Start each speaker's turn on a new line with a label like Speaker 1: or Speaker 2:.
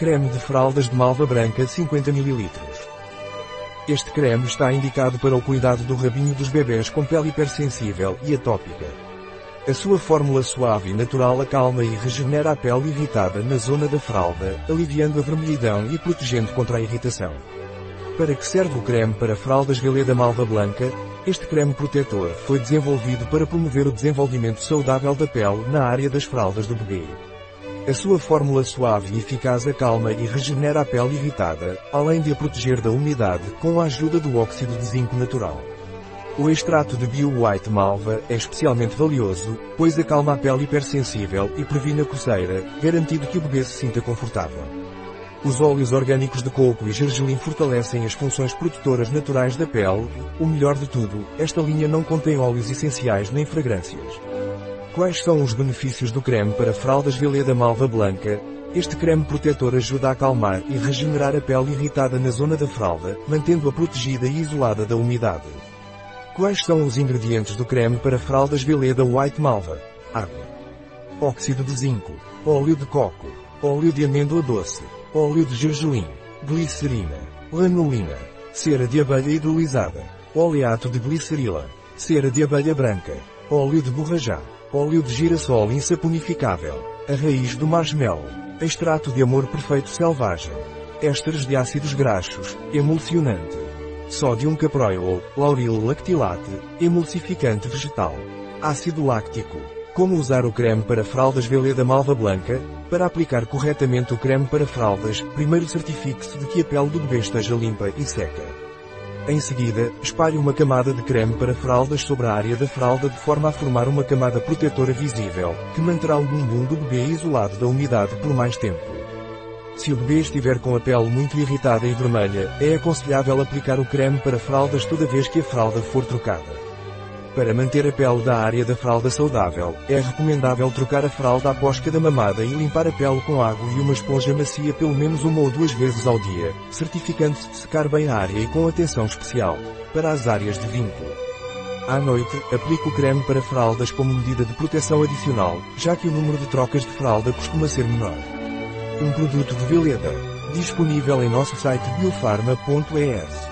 Speaker 1: Creme de fraldas de malva branca 50 ml. Este creme está indicado para o cuidado do rabinho dos bebês com pele hipersensível e atópica. A sua fórmula suave e natural acalma e regenera a pele irritada na zona da fralda, aliviando a vermelhidão e protegendo contra a irritação. Para que serve o creme para fraldas Veleda Malva Blanca? Este creme protetor foi desenvolvido para promover o desenvolvimento saudável da pele na área das fraldas do bebê. A sua fórmula suave e eficaz acalma e regenera a pele irritada, além de a proteger da umidade com a ajuda do óxido de zinco natural. O extrato de Bio White Malva é especialmente valioso, pois acalma a pele hipersensível e previne a coceira, garantindo que o bebê se sinta confortável. Os óleos orgânicos de coco e gergelim fortalecem as funções protetoras naturais da pele. O melhor de tudo, esta linha não contém óleos essenciais nem fragrâncias. Quais são os benefícios do creme para fraldas Veleda Malva Blanca? Este creme protetor ajuda a acalmar e regenerar a pele irritada na zona da fralda, mantendo-a protegida e isolada da umidade. Quais são os ingredientes do creme para fraldas Veleda White Malva? Água. Óxido de zinco. Óleo de coco. Óleo de amêndoa doce. Óleo de gergelim. Glicerina. Lanolina. Cera de abelha hidrolisada. Oleato de glicerila. Cera de abelha branca. Óleo de borrajá. Óleo de girassol insaponificável. A raiz do marshmallow. Extrato de amor perfeito selvagem. Ésteres de ácidos graxos. Emulsionante. Sódium caproil, lauril lactilate, emulsificante vegetal. Ácido láctico. Como usar o creme para fraldas Veleda Malva Blanca? Para aplicar corretamente o creme para fraldas, primeiro certifique-se de que a pele do bebê esteja limpa e seca. Em seguida, espalhe uma camada de creme para fraldas sobre a área da fralda de forma a formar uma camada protetora visível, que manterá o bumbum do bebê isolado da umidade por mais tempo. Se o bebê estiver com a pele muito irritada e vermelha, é aconselhável aplicar o creme para fraldas toda vez que a fralda for trocada. Para manter a pele da área da fralda saudável, é recomendável trocar a fralda após cada mamada e limpar a pele com água e uma esponja macia pelo menos uma ou duas vezes ao dia, certificando-se de secar bem a área e com atenção especial. Para as áreas de vínculo. À noite, aplique o creme para fraldas como medida de proteção adicional, já que o número de trocas de fralda costuma ser menor. Um produto de Veleda. Disponível em nosso site biofarma.es.